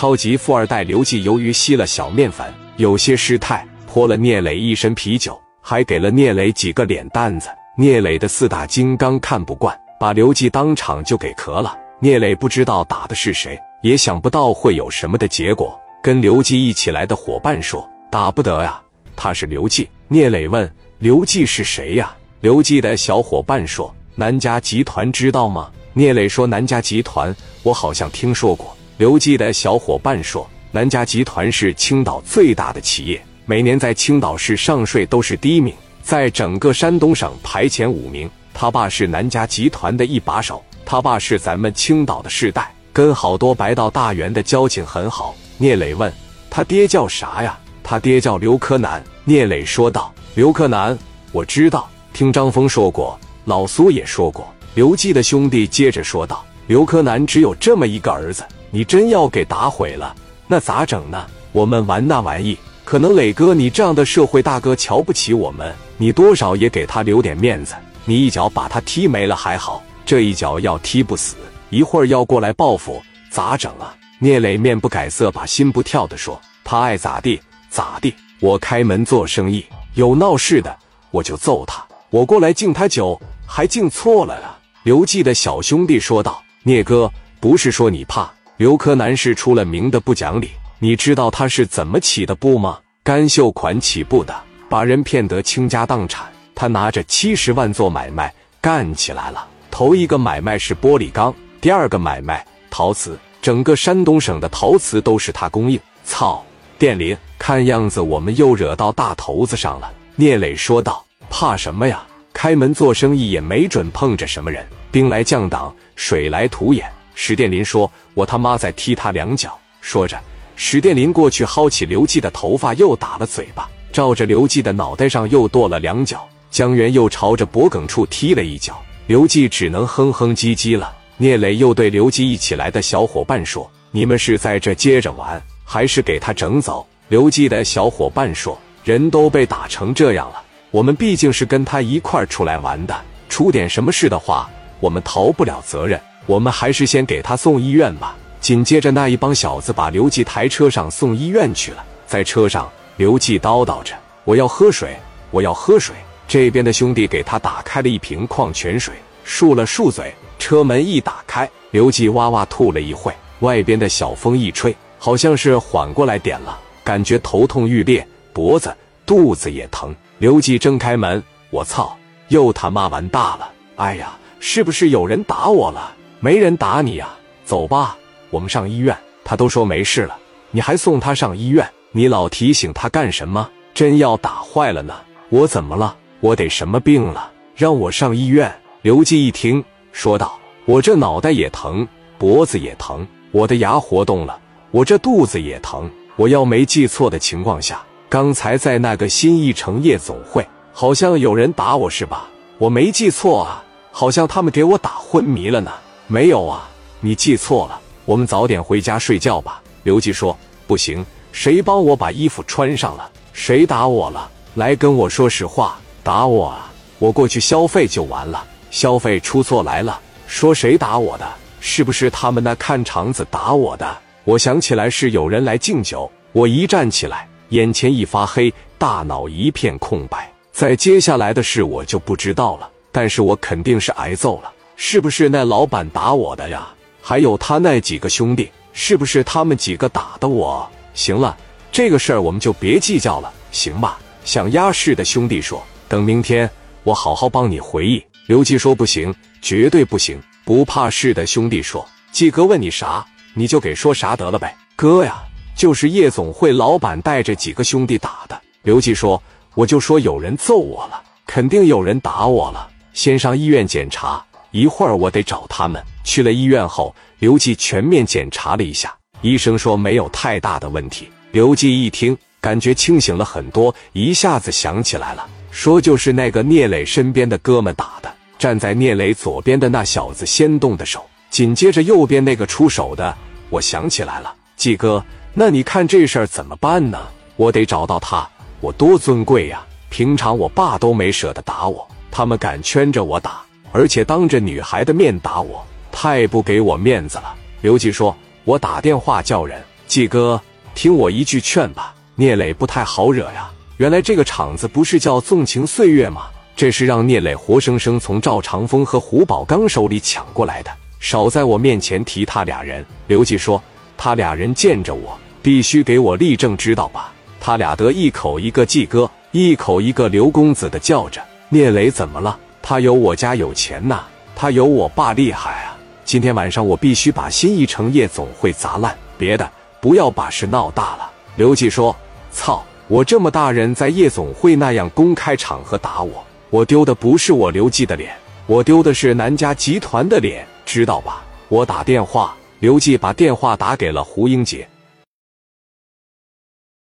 超级富二代刘季由于吸了小面粉，有些失态，泼了聂磊一身啤酒，还给了聂磊几个脸蛋子。聂磊的四大金刚看不惯，把刘季当场就给咳了。聂磊不知道打的是谁，也想不到会有什么的结果。跟刘季一起来的伙伴说：“打不得呀，他是刘季。”聂磊问：“刘季是谁呀？”刘季的小伙伴说：“南家集团知道吗？”聂磊说：“南家集团，我好像听说过。”刘季的小伙伴说：“南家集团是青岛最大的企业，每年在青岛市上税都是第一名。”在整个山东省排前五名，他爸是南家集团的一把手，他爸是咱们青岛的世代，跟好多白道大员的交情很好。聂磊问他爹叫啥呀？他爹叫刘柯南。聂磊说道：“刘柯南，我知道，听张峰说过，老苏也说过。”刘季的兄弟接着说道：“刘柯南只有这么一个儿子，你真要给打毁了，那咋整呢？我们玩那玩意，可能磊哥你这样的社会大哥瞧不起我们。”你多少也给他留点面子，你一脚把他踢没了还好，这一脚要踢不死，一会儿要过来报复，咋整啊？聂磊面不改色，把心不跳的说：“他爱咋地咋地，我开门做生意，有闹事的我就揍他，我过来敬他酒，还敬错了啊！”刘季的小兄弟说道：“聂哥，不是说你怕刘柯南是出了名的不讲理，你知道他是怎么起的步吗？干秀款起步的。”把人骗得倾家荡产，他拿着七十万做买卖干起来了。头一个买卖是玻璃钢，第二个买卖陶瓷，整个山东省的陶瓷都是他供应。操，电林，看样子我们又惹到大头子上了。聂磊说道：“怕什么呀？开门做生意也没准碰着什么人。兵来将挡，水来土掩。”史殿林说：“我他妈再踢他两脚。”说着，史殿林过去薅起刘季的头发，又打了嘴巴。照着刘季的脑袋上又跺了两脚，江源又朝着脖梗处踢了一脚，刘季只能哼哼唧唧了。聂磊又对刘季一起来的小伙伴说：“你们是在这接着玩，还是给他整走？”刘季的小伙伴说：“人都被打成这样了，我们毕竟是跟他一块出来玩的，出点什么事的话，我们逃不了责任。我们还是先给他送医院吧。”紧接着，那一帮小子把刘季抬车上送医院去了，在车上。刘季叨叨着：“我要喝水，我要喝水。”这边的兄弟给他打开了一瓶矿泉水，漱了漱嘴。车门一打开，刘季哇哇吐了一会。外边的小风一吹，好像是缓过来点了，感觉头痛欲裂，脖子、肚子也疼。刘季睁开门，我操，又他妈完大了！哎呀，是不是有人打我了？没人打你呀，走吧，我们上医院。他都说没事了，你还送他上医院？你老提醒他干什么？真要打坏了呢？我怎么了？我得什么病了？让我上医院？刘季一听，说道：“我这脑袋也疼，脖子也疼，我的牙活动了，我这肚子也疼。我要没记错的情况下，刚才在那个新一城夜总会，好像有人打我是吧？我没记错啊，好像他们给我打昏迷了呢。没有啊，你记错了。我们早点回家睡觉吧。”刘季说：“不行。”谁帮我把衣服穿上了？谁打我了？来跟我说实话，打我啊！我过去消费就完了。消费出错来了，说谁打我的？是不是他们那看场子打我的？我想起来是有人来敬酒。我一站起来，眼前一发黑，大脑一片空白。再接下来的事我就不知道了。但是我肯定是挨揍了。是不是那老板打我的呀？还有他那几个兄弟，是不是他们几个打的我？行了，这个事儿我们就别计较了，行吧？想压事的兄弟说：“等明天我好好帮你回忆。”刘季说：“不行，绝对不行！”不怕事的兄弟说：“季哥问你啥，你就给说啥得了呗。”哥呀，就是夜总会老板带着几个兄弟打的。刘季说：“我就说有人揍我了，肯定有人打我了。先上医院检查，一会儿我得找他们。”去了医院后，刘季全面检查了一下。医生说没有太大的问题。刘季一听，感觉清醒了很多，一下子想起来了，说就是那个聂磊身边的哥们打的。站在聂磊左边的那小子先动的手，紧接着右边那个出手的，我想起来了，季哥，那你看这事儿怎么办呢？我得找到他，我多尊贵呀！平常我爸都没舍得打我，他们敢圈着我打，而且当着女孩的面打我，太不给我面子了。刘季说。我打电话叫人，季哥，听我一句劝吧，聂磊不太好惹呀。原来这个场子不是叫纵情岁月吗？这是让聂磊活生生从赵长风和胡宝刚手里抢过来的。少在我面前提他俩人。刘季说：“他俩人见着我，必须给我立正，知道吧？”他俩得一口一个季哥，一口一个刘公子的叫着。聂磊怎么了？他有我家有钱呐，他有我爸厉害啊！今天晚上我必须把新一城夜总会砸烂，别的不要把事闹大了。刘季说：“操！我这么大人在夜总会那样公开场合打我，我丢的不是我刘季的脸，我丢的是南家集团的脸，知道吧？”我打电话，刘季把电话打给了胡英杰。